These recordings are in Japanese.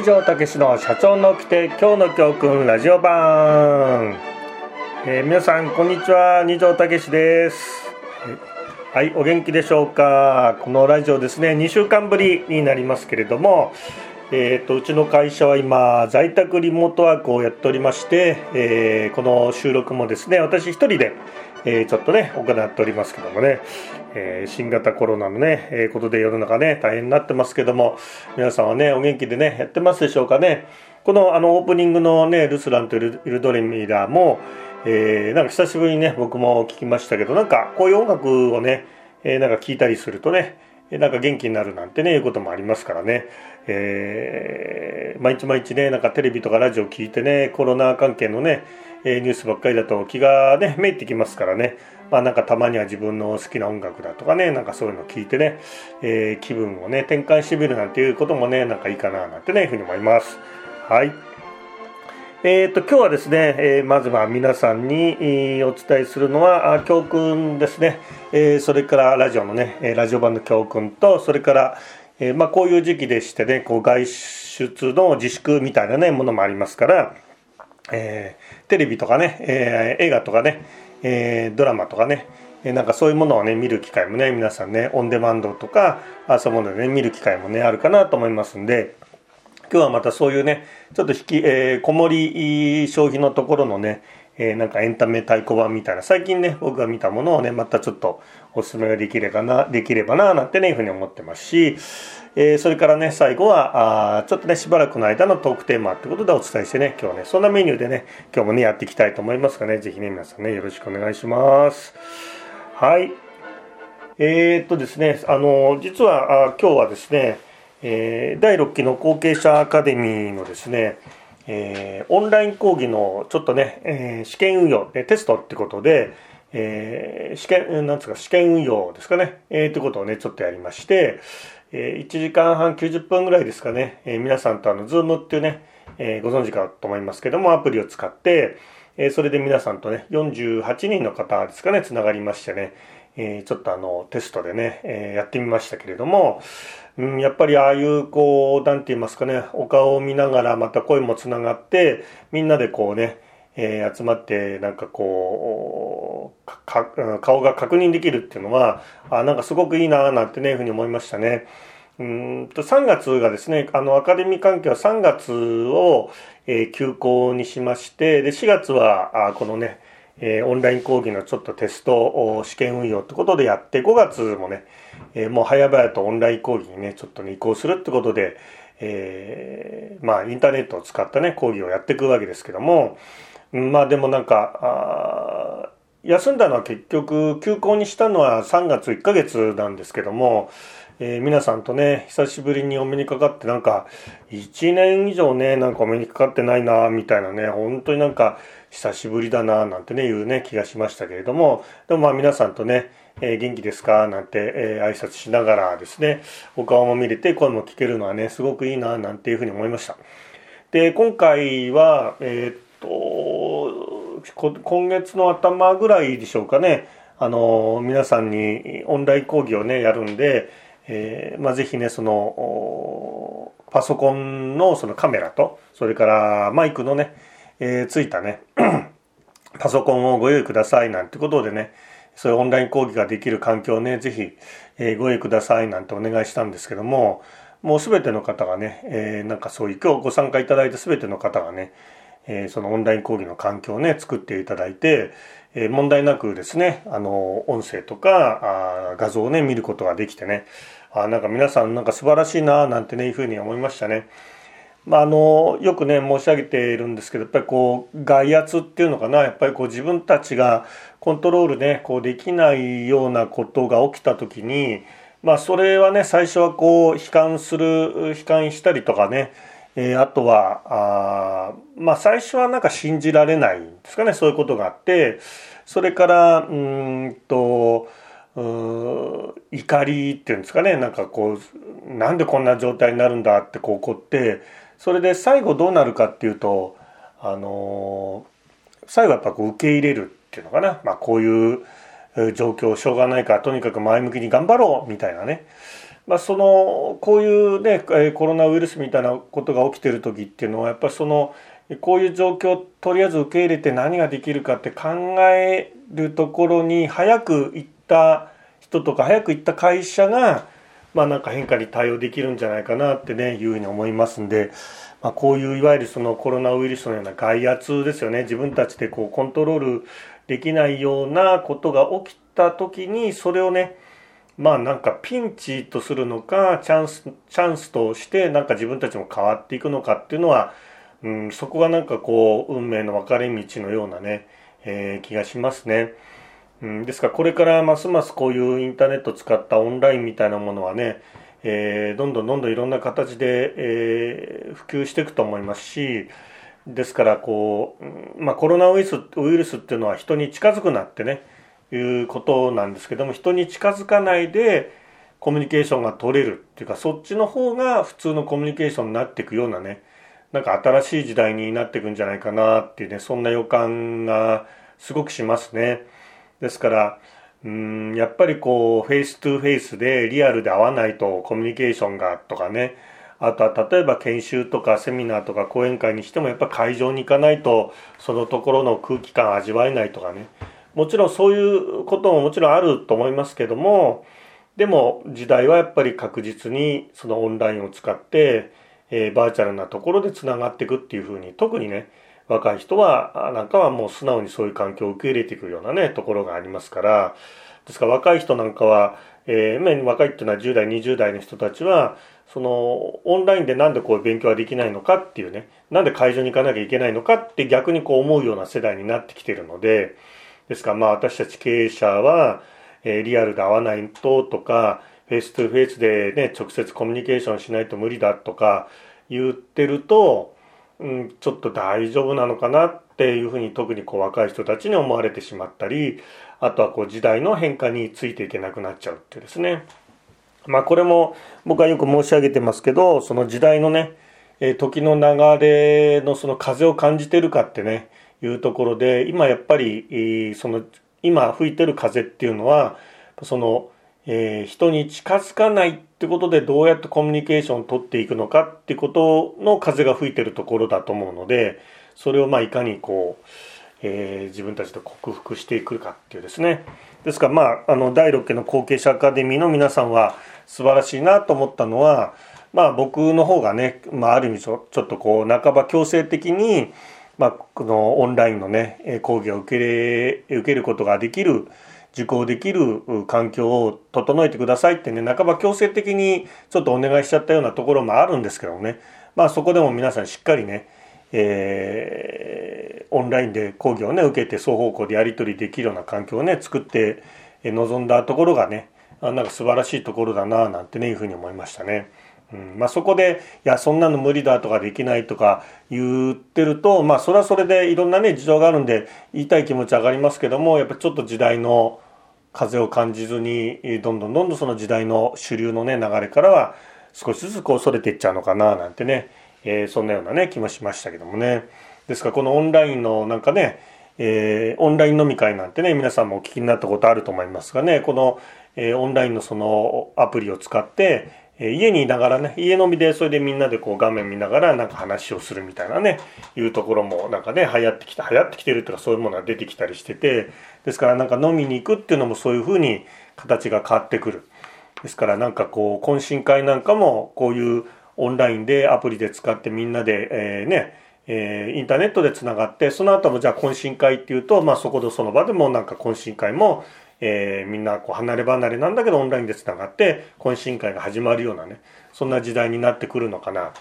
二条武の社長の規定今日の教訓ラジオ版、えー、皆さんこんにちは。二条武です。はいお元気でしょうか。このラジオですね2週間ぶりになりますけれどもえーと、うちの会社は今在宅リモートワークをやっておりまして、えー、この収録もですね私一人で、えー、ちょっとね行っておりますけどもね、えー、新型コロナのね、えことで世の中ね大変になってますけども皆さんはねお元気でねやってますでしょうかね。このあのオープニングのねルスランとイルドレミラーも、えなんか久しぶりにね僕も聞きましたけどなんかこういう音楽をね、えなんか聞いたりするとねなんか元気になるなんてねいうこともありますからね、えー、毎日毎日ねなんかテレビとかラジオ聞いてねコロナ関係のねニュースばっかりだと気がねめいってきますからね。まあなんかたまには自分の好きな音楽だとかねなんかそういうのを聞いてね、えー、気分をね転換してみるなんていうこともねなんかいいかななんてねいうふうに思います。はい。えーと、今日はですね、えー、まずは皆さんに、えー、お伝えするのは教訓ですね、えー、それからラジオのねラジオ版の教訓とそれから、えまあ、こういう時期でしてねこう外出の自粛みたいなねものもありますから、えテレビとかね、え映画とかね、えドラマとかねえなんかそういうものをね見る機会もね皆さんねオンデマンドとかあそういうものでね見る機会もねあるかなと思いますんで。今日はまたそういうねちょっと引き、えー、こもり消費のところのね、えー、なんかエンタメ太鼓判みたいな最近ね僕が見たものをねまたちょっとおすすめができればなできればななんてねいうふうに思ってますし、えー、それからね最後はあちょっとねしばらくの間のトークテーマってことでお伝えしてね今日はねそんなメニューでね今日もねやっていきたいと思いますがね是非ね皆さんねよろしくお願いします。はい。えー、っとですねあの実はあ今日はですねえー、第6期の後継者アカデミーのですね、えー、オンライン講義のちょっとね、えー、試験運用でテストってことで、えー、試験なんですか試験運用ですかね、えー、ってことをねちょっとやりまして、えー、1時間半90分ぐらいですかね、えー、皆さんとあの Zoom っていうね、えー、ご存知かと思いますけどもアプリを使って、えー、それで皆さんとね48人の方ですかねつながりましてね、えー、ちょっとあのテストでね、えー、やってみましたけれども、うん、やっぱりああいうこう何て言いますかねお顔を見ながらまた声もつながってみんなでこうね、えー、集まってなんかこう顔が確認できるっていうのはあなんかすごくいいななんてねふうに思いましたね。うんと3月がですねあのアカデミー関係は3月を、えー、休校にしましてで4月はあこのね、えー、オンライン講義のちょっとテスト試験運用ってことでやって5月もねえー、もう早々とオンライン講義にねちょっとね移行するってことで、え、まあインターネットを使ったね講義をやっていくわけですけどもまあでもなんか休んだのは結局休校にしたのは3月1ヶ月なんですけども、えー、皆さんとね久しぶりにお目にかかってなんか1年以上ねなんかお目にかかってないなみたいなね本当になんか久しぶりだななんてねいうね気がしましたけれどもでもまあ皆さんとねえー、元気ですかなんて、えー、挨拶しながらですね、お顔も見れて声も聞けるのはね、すごくいいな、なんていうふうに思いました。で、今回は、えー、っと、今月の頭ぐらいでしょうかね、あの、皆さんにオンライン講義をね、やるんで、えー、まあ、ぜひね、その、パソコンのそのカメラと、それからマイクのね、えー、ついたね、パソコンをご用意くださいなんてことでね、そういうオンライン講義ができる環境をね、ぜひ、えー、ご用意くださいなんてお願いしたんですけども、もうすべての方がね、えー、なんかそういう今日ご参加いただいたすべての方がね、え、そのオンライン講義の環境をね、作っていただいて、え、問題なくですね、あの、音声とかあ画像をね、見ることができてね、あなんか皆さんなんか素晴らしいななんてね、いうふうに思いましたね。まあ、あのよくね申し上げているんですけどやっぱりこう外圧っていうのかなやっぱりこう自分たちがコントロールねこうできないようなことが起きた時にまあそれはね最初はこう悲観する悲観したりとかね、えー、あとはあまあ最初はなんか信じられないんですかねそういうことがあってそれからうんと怒りっていうんですかねなんかこうなんでこんな状態になるんだってこう怒ってそれで最後どうなるかっていうとあの最後やっぱこう受け入れるっていうのかな、まあ、こういう状況しょうがないからとにかく前向きに頑張ろうみたいなね。まあ、そのこういうねコロナウイルスみたいなことが起きてる時っていうのはやっぱりそのこういう状況をとりあえず受け入れて何ができるかって考えるところに早く行った人とか早く行った会社がまあなんか変化に対応できるんじゃないかなってねいうふうに思いますんで、まあ、こういういわゆるそのコロナウイルスのような外圧ですよね。自分たちでこうコントロールできないようなことが起きた時にそれをねまあなんかピンチとするのかチャンスチャンスとしてなんか自分たちも変わっていくのかっていうのは、うん、そこがなんかこう運命の分かれ道のようなね、えー、気がしますね。うん、ですからこれからますますこういうインターネットを使ったオンラインみたいなものはね、えー、どんどんどんどんいろんな形で、えー、普及していくと思いますしですからこう、まあ、コロナウイルスウイルスっていうのは人に近づくなってねいうことなんですけども人に近づかないでコミュニケーションが取れるっていうかそっちの方が普通のコミュニケーションになっていくようなねなんか新しい時代になっていくんじゃないかなっていうねそんな予感がすごくしますね。ですからうんやっぱりこう face to face でリアルで会わないとコミュニケーションがとかねあとは例えば研修とかセミナーとか講演会にしてもやっぱ会場に行かないとそのところの空気感味わえないとかねもちろんそういうことももちろんあると思いますけどもでも時代はやっぱり確実にそのオンラインを使って、えー、バーチャルなところでつながっていくっていうふうに特にね若い人はなんかはもう素直にそういう環境を受け入れていくようなねところがありますからですから若い人なんかは、えー、若いっていうのは10代20代の人たちはそのオンラインでなんでこう勉強ができないのかっていうねなんで会場に行かなきゃいけないのかって逆にこう思うような世代になってきてるのでですか。らまあ私たち経営者は、えー、リアルで会わないととかフェイス2フェイスでね直接コミュニケーションしないと無理だとか言ってると、うん、ちょっと大丈夫なのかなっていうふうに特にこう若い人たちに思われてしまったりあとはこう時代の変化についていけなくなっちゃうっていうですね。まあこれも僕はよく申し上げてますけどその時代のね時の流れのその風を感じてるかってねいうところで今やっぱりその今吹いてる風っていうのはその、えー、人に近づかないってことでどうやってコミュニケーションを取っていくのかってことの風が吹いてるところだと思うのでそれをまあいかにこう、えー、自分たちで克服していくかっていうですね。ですからまああの第6期の後継者アカデミーの皆さんは素晴らしいなと思ったのはまあ僕の方がね、まあ、ある意味ちょちょっとこう半ば強制的にまあ、このオンラインのね講義を受けれ受けることができる受講できる環境を整えてくださいってね半ば強制的にちょっとお願いしちゃったようなところもあるんですけどねまあそこでも皆さんしっかりね、えー、オンラインで講義をね受けて双方向でやり取りできるような環境をね作って臨んだところがねなんか素晴らしいところだななんてねいうふうに思いましたね。うんまあ、そこで「いやそんなの無理だ」とか「できない」とか言ってるとまあそれはそれでいろんなね事情があるんで言いたい気持ち上がりますけどもやっぱちょっと時代の風を感じずにどんどんどんどんその時代の主流のね流れからは少しずつこうそれていっちゃうのかななんてね、えー、そんなようなね気もしましたけどもね。ですからこのオンラインのなんかね、えー、オンライン飲み会なんてね皆さんもお聞きになったことあると思いますがねこの、えー、オンラインのそのアプリを使ってえ家にいながらね、家飲みでそれでみんなでこう画面見ながらなんか話をするみたいなね、いうところもなんかね、流行ってきた、流行ってきてるっていうかそういうものが出てきたりしてて、ですからなんか飲みに行くっていうのもそういうふうに形が変わってくる。ですからなんかこう、懇親会なんかもこういうオンラインでアプリで使ってみんなで、えー、ね、えー、インターネットでつながってその後もじゃあ懇親会っていうと、まあ、そこでその場でもなんか懇親会もえー、みんなこう離れ離れなんだけどオンラインでつながって懇親会が始まるようなねそんな時代になってくるのかな。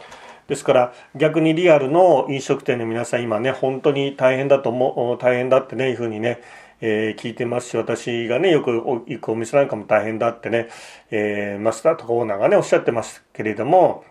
ですから逆にリアルの飲食店の皆さん今ね本当に大変だと思う大変だってねいうふうにね、えー、聞いてますし私がねよく行くお店なんかも大変だってね、えー、マスターとかオーナーがねおっしゃってますけれども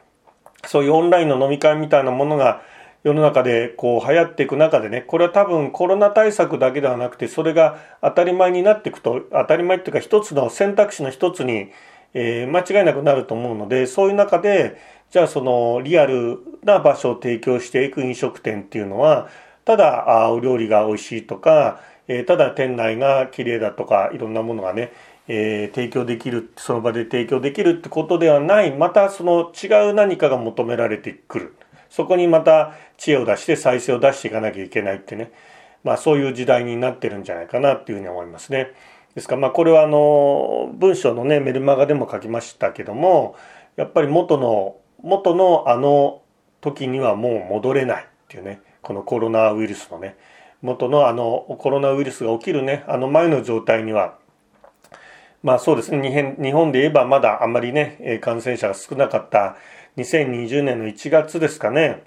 そういうオンラインの飲み会みたいなものが世の中でこう流行っていく中でねこれは多分コロナ対策だけではなくてそれが当たり前になっていくと当たり前っていうか一つの選択肢の一つに、えー、間違いなくなると思うのでそういう中でじゃあそのリアルな場所を提供していく飲食店っていうのはただあお料理が美味しいとか、えー、ただ店内が綺麗だとかいろんなものがねえー、提供できるその場で提供できるってことではないまたその違う何かが求められてくる。そこにまた知恵を出して再生を出していかなきゃいけないってね、まあ、そういう時代になってるんじゃないかなっていうふうに思いますね。ですからまあこれはあの文章のねメルマガでも書きましたけどもやっぱり元の元のあの時にはもう戻れないっていうねこのコロナウイルスのね。元のあのコロナウイルスが起きるねあの前の状態にはまあそうですね。日本で言えばまだあんまりね感染者が少なかった2020年の1月ですかね。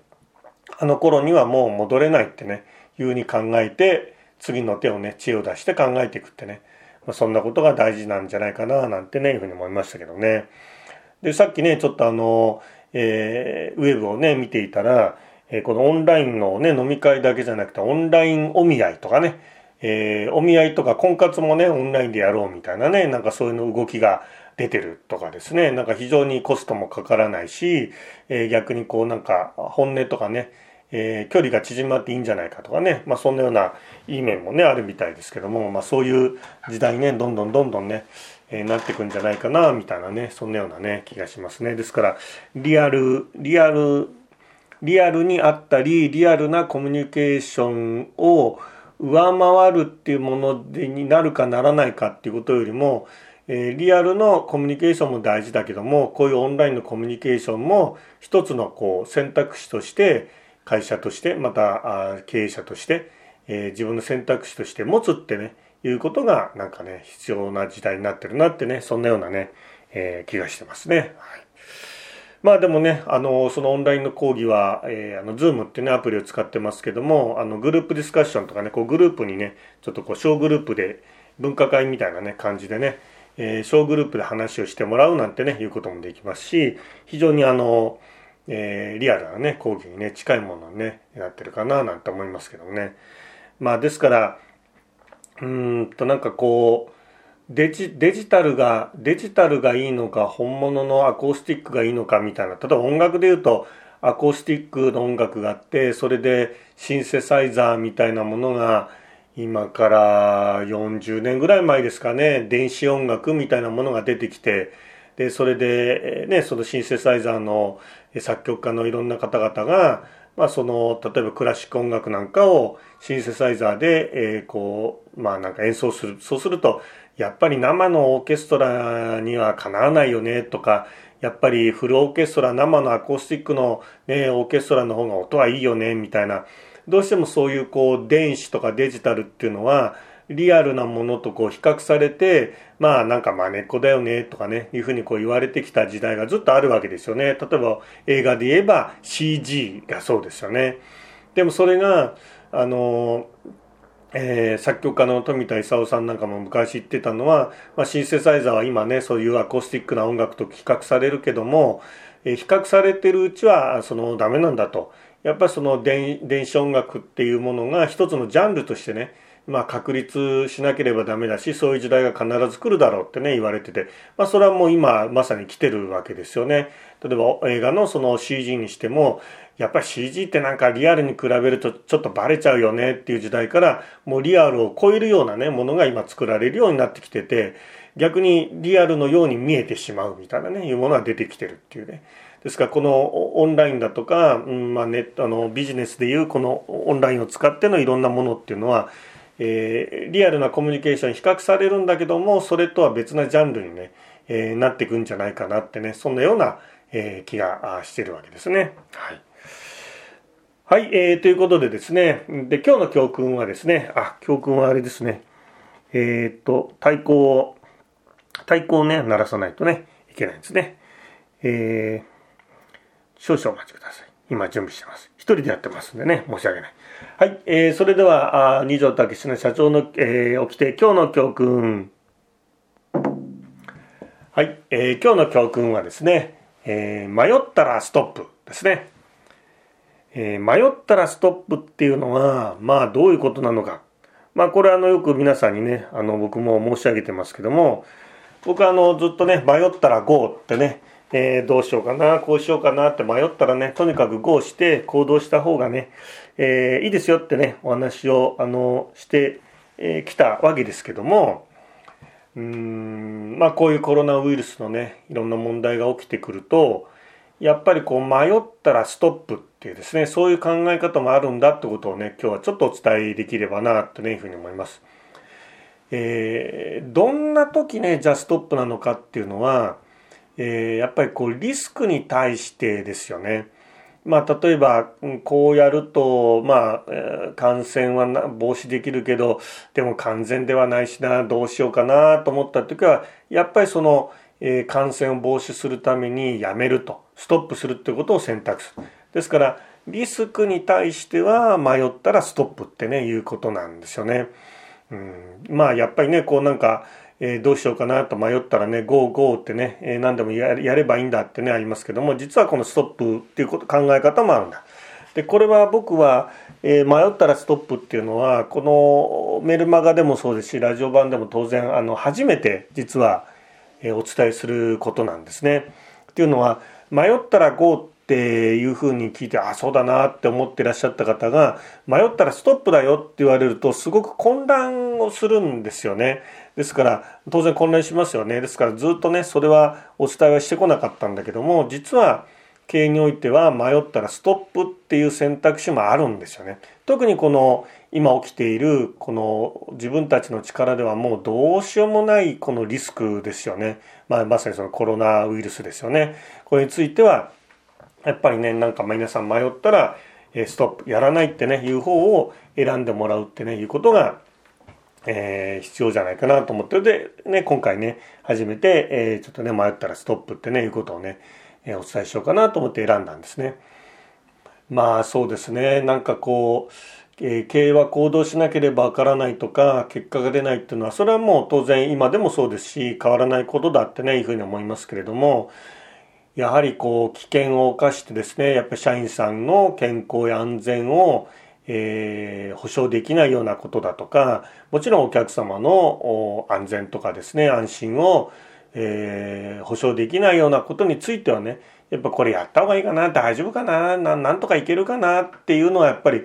あの頃にはもう戻れないってねいうふうに考えて次の手をね知恵を出して考えていくってね、まあ、そんなことが大事なんじゃないかななんてねいうふうに思いましたけどね。でさっきねちょっとあの、えー、ウェブをね見ていたら、えー、このオンラインのね飲み会だけじゃなくてオンラインお見合いとかねえー、お見合いとか婚活もねオンラインでやろうみたいなねなんかそういうの動きが出てるとかですね。なんか非常にコストもかからないし、えー、逆にこうなんか本音とかね、えー、距離が縮まっていいんじゃないかとかね、まあ、そんなようないい面もねあるみたいですけども、まあ、そういう時代ねどんどんどんどんね、えー、なっていくんじゃないかなみたいなねそんなようなね気がしますね。ですからリアルリアルリアルにあったりリアルなコミュニケーションを上回るっていうものでになるかならないかっていうことよりもえリアルのコミュニケーションも大事だけどもこういうオンラインのコミュニケーションも一つのこう選択肢として会社としてまた経営者として、え、自分の選択肢として持つってねいうことがなんかね必要な時代になってるなってねそんなようなね、え、気がしてますね。はいまあでもね、あの、そのオンラインの講義は、えー、あの、 Zoom ってね、アプリを使ってますけども、あの、グループディスカッションとかね、こう、グループにね、ちょっとこう、小グループで、分科会みたいなね、感じでね、えー、小グループで話をしてもらうなんてね、いうこともできますし、非常にあの、えー、リアルなね、講義にね、近いものにね、なってるかな、なんて思いますけどもね。まあ、ですから、うんと、なんかこう、デジデジタルが、デジタルがいいのか、本物のアコースティックがいいのかみたいな、例えば音楽で言うと、アコースティックの音楽があって、それでシンセサイザーみたいなものが、今から40年ぐらい前ですかね電子音楽みたいなものが出てきてでそれで、ね、そのシンセサイザーの作曲家のいろんな方々が、まあ、その例えばクラシック音楽なんかをシンセサイザーで、えー、こうまあなんか演奏する。そうするとやっぱり生のオーケストラにはかなわないよねとかやっぱりフルオーケストラ生のアコースティックの、ね、オーケストラの方が音はいいよねみたいな。どうしてもそういうこう電子とかデジタルっていうのはリアルなものとこう比較されてまあなんかまねっこだよねとかねいうふうにこう言われてきた時代がずっとあるわけですよね。例えば映画で言えば CG がそうですよね。でもそれがあのえー、作曲家の富田勲さんなんかも昔言ってたのは、まあ、シンセサイザーは今ねそういうアコースティックな音楽と比較されるけども、えー、比較されてるうちはそのダメなんだと。やっぱりその電子音楽っていうものが一つのジャンルとしてね、まあ、確立しなければダメだしそういう時代が必ず来るだろうってね言われてて、まあ、それはもう今まさに来てるわけですよね。例えば映画のその CG にしてもやっぱり CG ってなんかリアルに比べるとちょっとバレちゃうよねっていう時代からもうリアルを超えるようなねものが今作られるようになってきてて逆にリアルのように見えてしまうみたいなねいうものが出てきてるっていうね。ですからこのオンラインだとか、うんまあ、ネットあのビジネスでいうこのオンラインを使ってのいろんなものっていうのは、えー、リアルなコミュニケーション比較されるんだけどもそれとは別なジャンルにね、えー、なっていくんじゃないかなってねそんなような、えー、気がしてるわけですね。はいはい、えー、ということでですね、で、今日の教訓はですね、あ、教訓はあれですね、えー、っと、太鼓を、太鼓をね、鳴らさないとね、いけないんですね。えー、少々お待ちください。今準備してます。一人でやってますんでね、申し訳ない。はい、えー、それでは、あ二条武の社長の、えー、起きて今日の教訓。はい、えー、今日の教訓はですね、えー、迷ったらストップですね。えー、迷ったらストップっていうのは、まあどういうことなのか。まあこれあのよく皆さんにね、あの僕も申し上げてますけども、僕はあのずっとね、迷ったら GO ってね、えー、どうしようかな、こうしようかなって迷ったらね、とにかく GO して行動した方がね、えー、いいですよってね、お話を、あの、してき、えー、たわけですけども、うーんまあこういうコロナウイルスのねいろんな問題が起きてくるとやっぱりこう迷ったらストップっていうですねそういう考え方もあるんだってことをね今日はちょっとお伝えできればなというふうに思います。えー、どんな時ねじゃあストップなのかっていうのは、えー、やっぱりこうリスクに対してですよね。まあ、例えばこうやると、まあ、感染は防止できるけどでも完全ではないしなどうしようかなと思った時はやっぱりその、えー、感染を防止するためにやめるとストップするってことを選択する。ですからリスクに対しては迷ったらストップってねいうことなんですよね。うん、まあやっぱりねこうなんかえー、どうしようかなと迷ったらね、ゴーゴーってね、えー、何でもやればいいんだってね、ありますけども、実はこのストップっていうこと考え方もあるんだ。で、これは僕は、えー、迷ったらストップっていうのは、このメルマガでもそうですし、ラジオ版でも当然、あの、初めて実は、え、お伝えすることなんですね。っていうのは、迷ったらゴーっていうふうに聞いて、あ、そうだなって思ってらっしゃった方が、迷ったらストップだよって言われると、すごく混乱をするんですよね。ですから当然混乱しますよね。ですからずっとねそれはお伝えはしてこなかったんだけども実は経営においては迷ったらストップっていう選択肢もあるんですよね。特にこの今起きているこの自分たちの力ではもうどうしようもないこのリスクですよね、まあ、まさにそのコロナウイルスですよね。これについてはやっぱりねなんか皆さん迷ったらストップやらないってねいう方を選んでもらうってねいうことがえー、必要じゃないかなと思ってで、ね、今回ね初めて、えー、ちょっとね迷ったらストップってねいうことをね、えー、お伝えしようかなと思って選んだんですね。まあそうですねなんかこう、え、経営は行動しなければわからないとか結果が出ないっていうのはそれはもう当然今でもそうですし変わらないことだってねいうふうに思いますけれどもやはりこう危険を冒してですねやっぱり社員さんの健康や安全をえー、保証できないようなことだとかもちろんお客様の安全とかですね安心を、えー、保証できないようなことについてはねやっぱこれやった方がいいかな大丈夫かななんとかいけるかなっていうのはやっぱり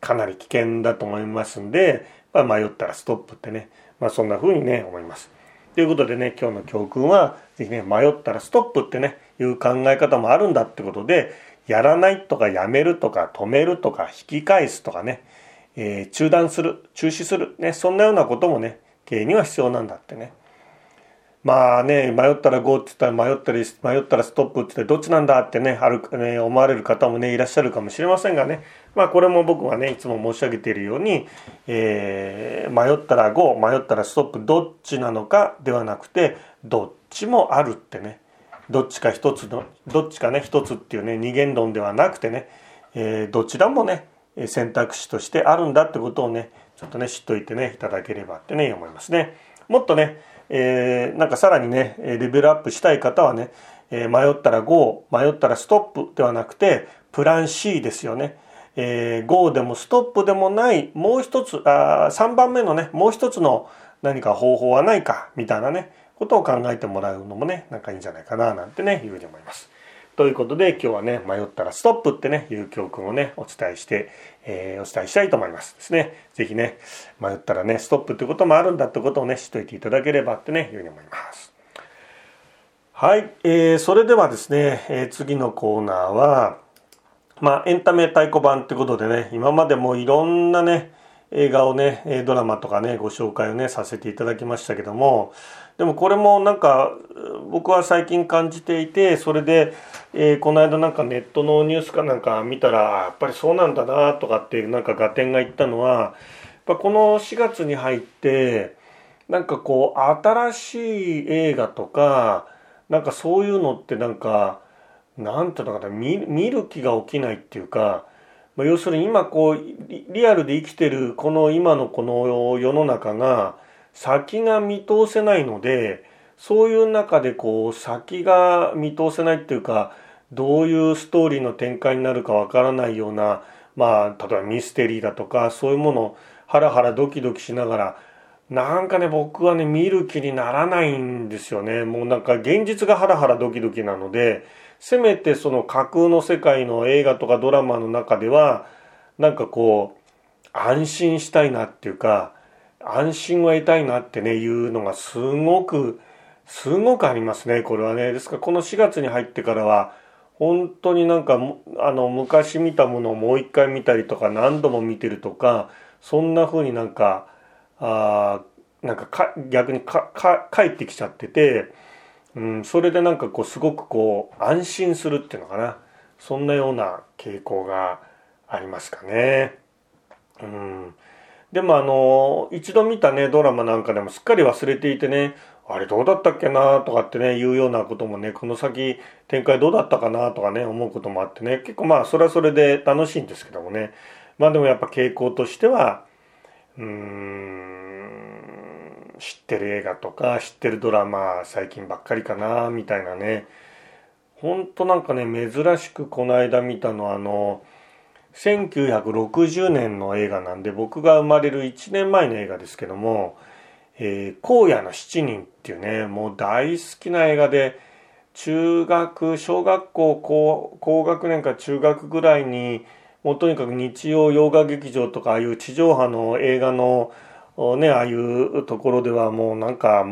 かなり危険だと思いますんで、まあ、迷ったらストップってね、まあ、そんな風にね思います。ということでね今日の教訓は是非ね迷ったらストップってねいう考え方もあるんだってことでやらないとかやめるとか止めるとか引き返すとかね、えー、中断する中止する、ね、そんなようなこともね経営には必要なんだってね。まあね迷ったら GO って言ったら迷ったり迷ったらストップって言ってどっちなんだってねある、ね、思われる方もねいらっしゃるかもしれませんがね。まあこれも僕はねいつも申し上げているように、えー、迷ったら GO 迷ったらストップどっちなのかではなくてどっちもあるってね。どっちか一つのどっちかね一つっていうね二元論ではなくてね、えー、どちらもね選択肢としてあるんだってことをねちょっとね知っといてねいただければってね思いますね。もっとね、えー、なんかさらにねレベルアップしたい方はね、えー、迷ったら GO 迷ったらストップではなくてプラン C ですよね。えー、GO でもストップでもないもう一つあ3番目のねもう一つの何か方法はないかみたいなねことを考えてもらうのもねなんかいいんじゃないかななんてねいうふうに思います。ということで今日はね迷ったらストップってねいう教訓をねお伝えして、えー、お伝えしたいと思いますですね。是非ね迷ったらねストップってこともあるんだってことをね知っといていただければってねいうふうに思います。はい、えー、それではですね、えー、次のコーナーはまあエンタメ太鼓判ってことでね今までもいろんなね映画をねドラマとかねご紹介をねさせていただきましたけどもでもこれもなんか僕は最近感じていてそれで、えー、この間なんかネットのニュースかなんか見たらやっぱりそうなんだなとかってなんか合点が言ったのはやっぱこの4月に入ってなんかこう新しい映画とかなんかそういうのってなんかなんていうのかな見る気が起きないっていうかま要するに今こうリアルで生きてるこの今のこの世の中が先が見通せないのでそういう中でこう先が見通せないっていうかどういうストーリーの展開になるかわからないようなまあ例えばミステリーだとかそういうものをハラハラドキドキしながらなんかね僕はね見る気にならないんですよね。もうなんか現実がハラハラドキドキなのでせめてその架空の世界の映画とかドラマの中ではなんかこう安心したいなっていうか安心を得たいなってねいうのがすごくすごくありますね。これはね。ですからこの4月に入ってからは本当になんかあの昔見たものをもう一回見たりとか何度も見てるとかそんな風になんかあなんかか逆にかか帰ってきちゃってて、うん、それでなんかこうすごくこう安心するっていうのかな。そんなような傾向がありますかね。うん、でもあの一度見たねドラマなんかでもすっかり忘れていてねあれどうだったっけなとかってね言うようなこともねこの先展開どうだったかなとかね思うこともあってね結構まあそれはそれで楽しいんですけどもね。まあでもやっぱ傾向としてはうーん知ってる映画とか知ってるドラマ最近ばっかりかなみたいなね。ほんとなんかね珍しくこの間見たのはあの1960年の映画なんで僕が生まれる1年前の映画ですけどもえー、荒野の七人っていうね、もう大好きな映画で、中学、小学校高高学年か中学ぐらいに、もうとにかく日曜洋画劇場とか、ああいう地上波の映画の、ね、ああいうところではもうなんか、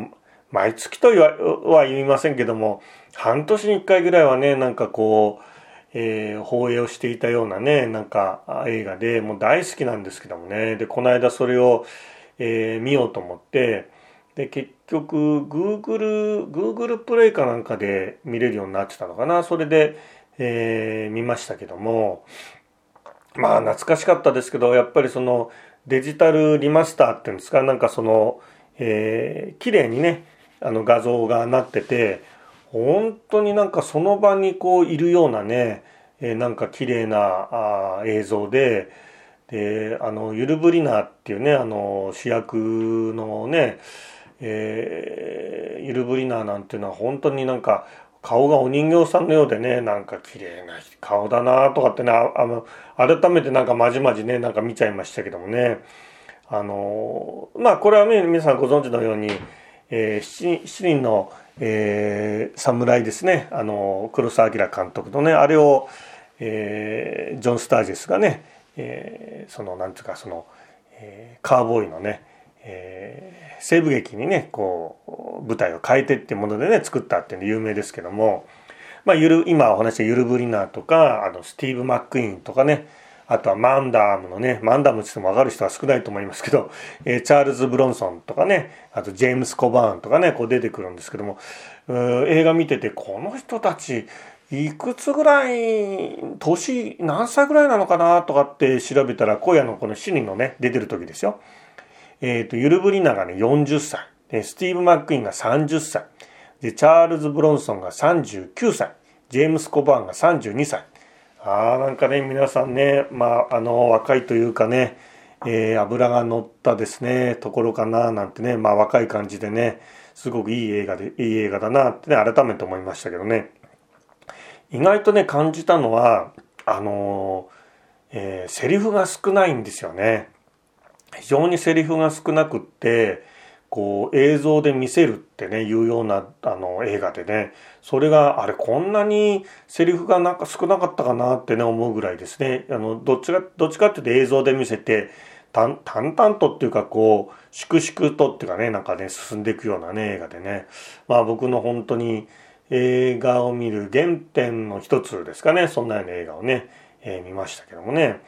毎月とは言いませんけども、半年に一回ぐらいはね、なんかこう、えー、放映をしていたようなね、なんか映画で、もう大好きなんですけどもね。で、この間それを、えー、見ようと思ってで結局 Google, Google プレイかなんかで見れるようになってたのかなそれで、えー、見ましたけどもまあ懐かしかったですけどやっぱりそのデジタルリマスターっていうんですかなんかその、えー、綺麗にねあの画像がなってて本当になんかその場にこういるようなね、えー、なんか綺麗なあ映像で、であのユルブリナーっていうねあの主役のね、えー、ユルブリナーなんていうのは本当になんか顔がお人形さんのようでねなんか綺麗な顔だなとかってねあの改めてなんかまじまじねなんか見ちゃいましたけどもね。あのまあこれはね皆さんご存知のように、えー、七人の、えー、侍ですね。あの黒澤明監督のねあれを、えー、ジョン・スタージェスがねえー、そのなんていうかその、えー、カーボーイのね、えー、西部劇にねこう舞台を変えてっていうものでね作ったっていうの有名ですけども、まあ、ゆる今お話したユル・ブリナーとかあのスティーブ・マック・イーンとかねあとはマンダムのね、マンダムって言っても分かる人は少ないと思いますけど、えー、チャールズ・ブロンソンとかね、あとジェームス・コバーンとかね、こう出てくるんですけども、映画見てて、この人たち、いくつぐらい、年、何歳ぐらいなのかなとかって調べたら、荒野のこの7人のね、出てる時ですよ。えっ、ー、と、ユルブリナがね、40歳。で、スティーブ・マックインが30歳。で、チャールズ・ブロンソンが39歳。ジェームス・コバーンが32歳。ああ、なんかね、皆さんね、まあ、あの、若いというかね、えー、油が乗ったですね、ところかな、なんてね、まあ若い感じでね、すごくいい映画で、いい映画だなってね、改めて思いましたけどね。意外とね感じたのはあの、えー、セリフが少ないんですよね。非常にセリフが少なくってこう映像で見せるってねいうようなあの映画でねそれがあれこんなにセリフがなんか少なかったかなってね思うぐらいですね。あのどっちかどっちかっていうと映像で見せて淡々とっていうかこう粛々とっていうかねなんかね進んでいくようなね映画でね。まあ僕の本当に映画を見る原点の一つですかね。そんなような映画をね、えー、見ましたけどもね。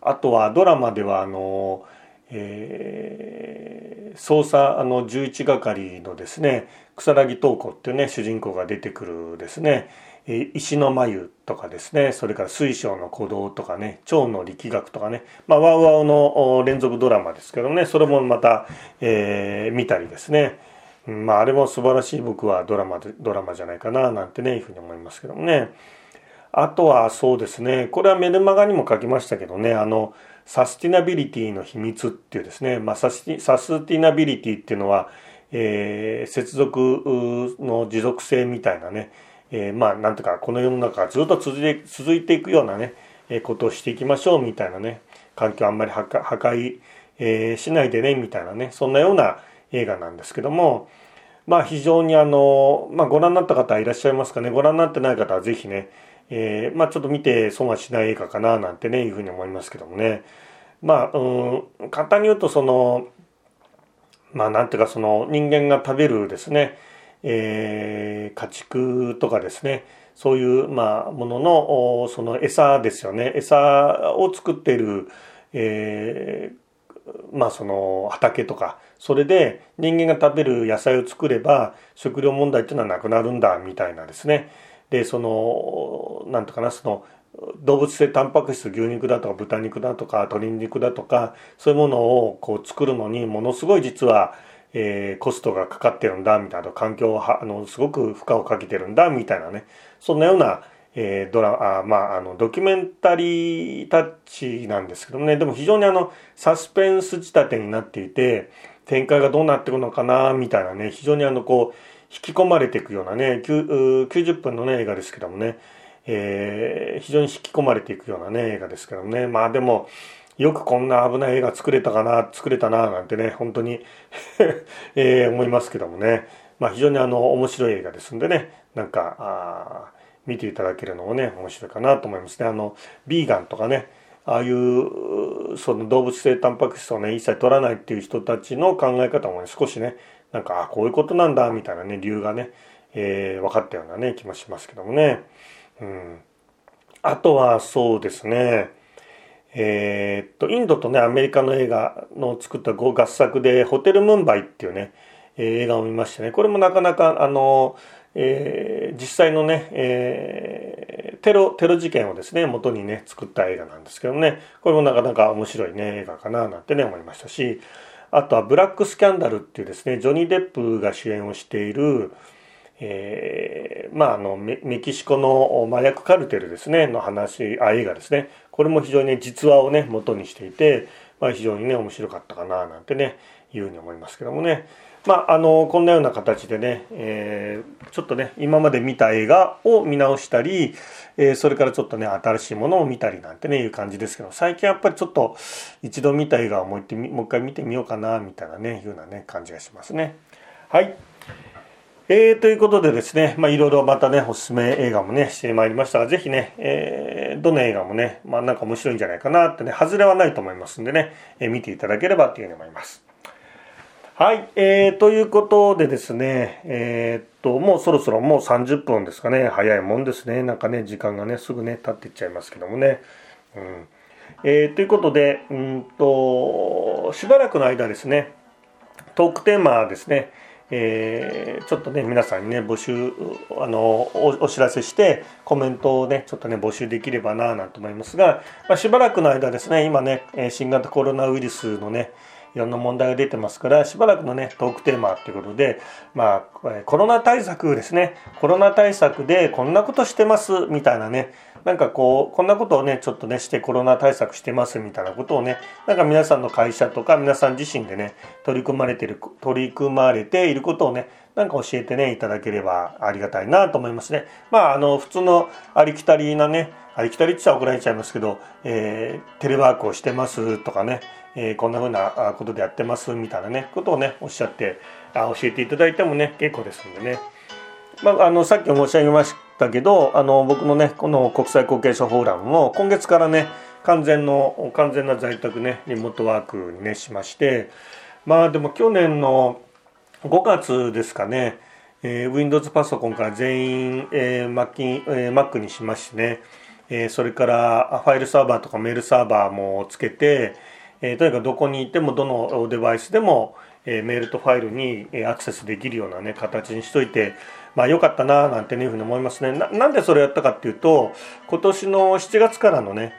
あとはドラマではあの、えー、捜査あの11係のですね草薙東子っていうね主人公が出てくるですね。石の眉とかですね。それから水晶の鼓動とかね蝶の力学とかね。まあワウワウの連続ドラマですけどね。それもまた、えー、見たりですね。まあ、あれも素晴らしい僕はドラマで、ドラマじゃないかな、なんてね、いうふうに思いますけどもね。あとはそうですね、これはメルマガにも書きましたけどね、あの、サスティナビリティの秘密っていうですね、まあ、サスティサスティナビリティっていうのは、えー、接続の持続性みたいなね、えー、まあ、なんとかこの世の中がずっと続いて続いていくようなね、えー、ことをしていきましょうみたいなね、環境あんまり破壊、えー、しないでね、みたいなね、そんなような、映画なんですけども、まあ非常にあの、まあご覧になった方いらっしゃいますかね。ご覧になってない方はぜひね、えー、まあちょっと見て損はしない映画かななんてね、いうふうに思いますけどもね。まあ、うん、簡単に言うとその、まあなんていうかその人間が食べるですね、えー、家畜とかですね。そういうまあもののその餌ですよね。餌を作っている、えー、まあその畑とか。それで人間が食べる野菜を作れば食料問題っていうのはなくなるんだみたいなですね。でそのなんとかなその動物性タンパク質牛肉だとか豚肉だとか鶏肉だとかそういうものをこう作るのにものすごい実は、えー、コストがかかってるんだみたいな環境をあのすごく負荷をかけてるんだみたいなね。そんなような、えー、ドラあまああのドキュメンタリータッチなんですけどもね。でも非常にあのサスペンス仕立てになっていて展開がどうなっていくのかなみたいなね。非常にあのこう引き込まれていくようなね。90分のね映画ですけどもね。えー、非常に引き込まれていくようなね映画ですけどね。まあでもよくこんな危ない映画作れたかな作れたななんてね本当に えー、思いますけどもね。まあ非常にあの面白い映画ですんでね。なんかあ見ていただけるのもね面白いかなと思いますね。あのビーガンとかねああいうその動物性タンパク質をね一切取らないっていう人たちの考え方もね少しねなんかあこういうことなんだみたいなね理由がね、えー、分かったようなね気もしますけどもね。うん、あとはそうですね。えー、っとインドとねアメリカの映画の作った合作で「ホテルムンバイ」っていうね映画を見ましてね。これもなかなかあの、えー、実際のね、えー、テロテロ事件をですね元にね作った映画なんですけどね。これもなかなか面白いね映画かななんてね思いましたし。あとは「ブラックスキャンダル」っていうですねジョニー・デップが主演をしているえー、まああのメキシコの麻薬カルテルですねの話あ映画ですねこれも非常に、実話をね元にしていて、まあ、非常にね面白かったかななんてねいうふうに思いますけどもねまああのこんなような形でね、えー、ちょっとね今まで見た映画を見直したり、えー、それからちょっとね新しいものを見たりなんてねいう感じですけど最近やっぱりちょっと一度見た映画をもう一もう一回見てみようかなみたいなねいうようなね感じがしますね。はいえー、ということでですね、まあ、いろいろまたね、おすすめ映画もね、してまいりましたが、ぜひね、えー、どの映画もね、まあ、なんか面白いんじゃないかなってね、外れはないと思いますんでね、えー、見ていただければというふうに思います。はい、えー、ということでですね、えー、っと、もうそろそろもう30分ですかね、早いもんですね、なんかね、時間がね、すぐね、経っていっちゃいますけどもね。うん。えー、ということで、うんと、しばらくの間ですね、トークテーマですね、えー、ちょっとね皆さんにね募集あのお知らせしてコメントをねちょっとね募集できればななんて思いますが、まあ、しばらくの間ですね今ね新型コロナウイルスのねいろんな問題が出てますからしばらくのねトークテーマっていうことでまあコロナ対策ですね。コロナ対策でこんなことしてますみたいなねなんかこうこんなことをねちょっとねしてコロナ対策してますみたいなことをねなんか皆さんの会社とか皆さん自身でね取り組まれてる取り組まれていることをねなんか教えてねいただければありがたいなと思いますね。まああの普通のありきたりなねありきたりって言ったら怒られちゃいますけど、えー、テレワークをしてますとかね、えー、こんな風なことでやってますみたいなねことをねおっしゃってあ教えていただいてもね結構ですんでね。まあ、あのさっき申し上げましただけどあの僕のねこの国際後継者フォーラムも今月からね完全の完全な在宅ねリモートワークにねしましてまあでも去年の5月ですかね、えー、Windows パソコンから全員、えー、Mac, えー、Mac にしましてね、えー、それからファイルサーバーとかメールサーバーもつけて、えー、とにかくどこにいてもどのデバイスでも、えー、メールとファイルにアクセスできるようなね形にしといてまあ良かったななんていうふうに思いますねな。んでそれやったかっていうと今年の7月からのね、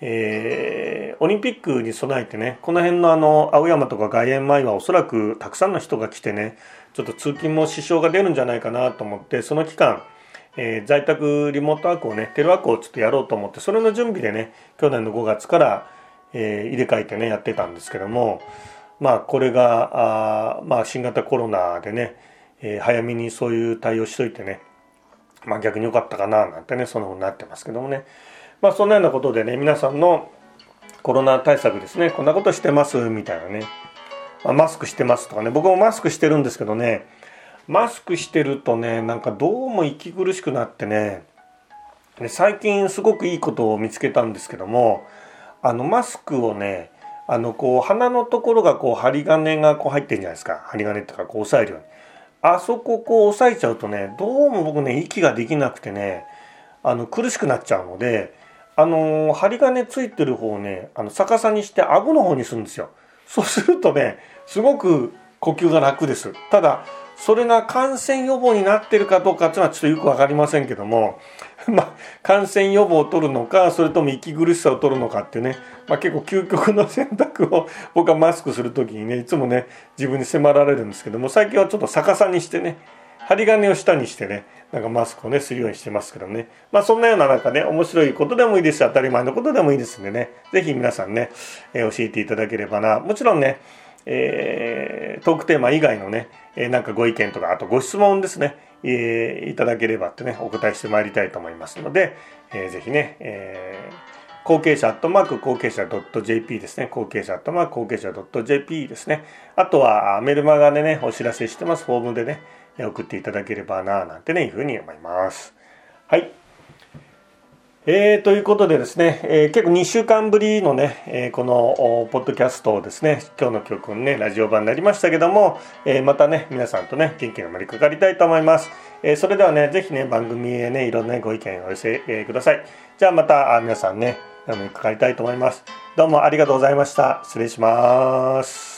えー、オリンピックに備えてねこの辺のあの青山とか外苑前はおそらくたくさんの人が来てねちょっと通勤も支障が出るんじゃないかなと思ってその期間えー、在宅リモートワークをねテレワークをちょっとやろうと思ってそれの準備でね去年の5月から、えー、入れ替えてねやってたんですけどもまあこれがあ、まあ、新型コロナでねえー、早めにそういう対応しといてね、まあ、逆に良かったかななんてねそのようになってますけどもね。まあそんなようなことでね皆さんのコロナ対策ですね。こんなことしてます？みたいなね、まあ、マスクしてますとかね。僕もマスクしてるんですけどね。マスクしてるとねなんかどうも息苦しくなってね。最近すごくいいことを見つけたんですけどもあのマスクをねあのこう鼻のところがこう針金がこう入ってるんじゃないですか。針金っていうかこう押さえるように。あそここう押さえちゃうとねどうも僕ね息ができなくてねあの苦しくなっちゃうのであの針金ついてる方をねあの逆さにして顎の方にするんですよ。そうするとねすごく呼吸が楽です。ただそれが感染予防になってるかどうかっていうのはちょっとよく分かりませんけども まあ、感染予防を取るのかそれとも息苦しさを取るのかっていうね、まあ、結構究極の選択を 僕はマスクする時にねいつもね自分に迫られるんですけども最近はちょっと逆さにしてね針金を下にしてねなんかマスクをねするようにしてますけどね。まあそんなような中ね面白いことでもいいですし当たり前のことでもいいですんでね是非皆さんね、えー、教えていただければな。もちろんねえー、トークテーマ以外のね、え、なんかご意見とかあとご質問ですねえー、いただければってね、お答えしてまいりたいと思いますので、えー、ぜひね、えー、後継者アットマーク後継者 .jp ですね。後継者アットマーク後継者 .jp ですね。あとはメルマガでね、お知らせしてます。フォームでね、送っていただければな、なんてね、いうふうに思います。はい。えー、ということでですね、えー、結構2週間ぶりのね、えー、このポッドキャストをですね、今日の曲にね、ラジオ版になりましたけども、えまたね、皆さんとね、元気に盛りかかりたいと思います。えそれではね、ぜひね、番組へね、いろんなご意見をお寄せ、えください。じゃあまた皆さんね、お目にかかりたいと思います。どうもありがとうございました。失礼します。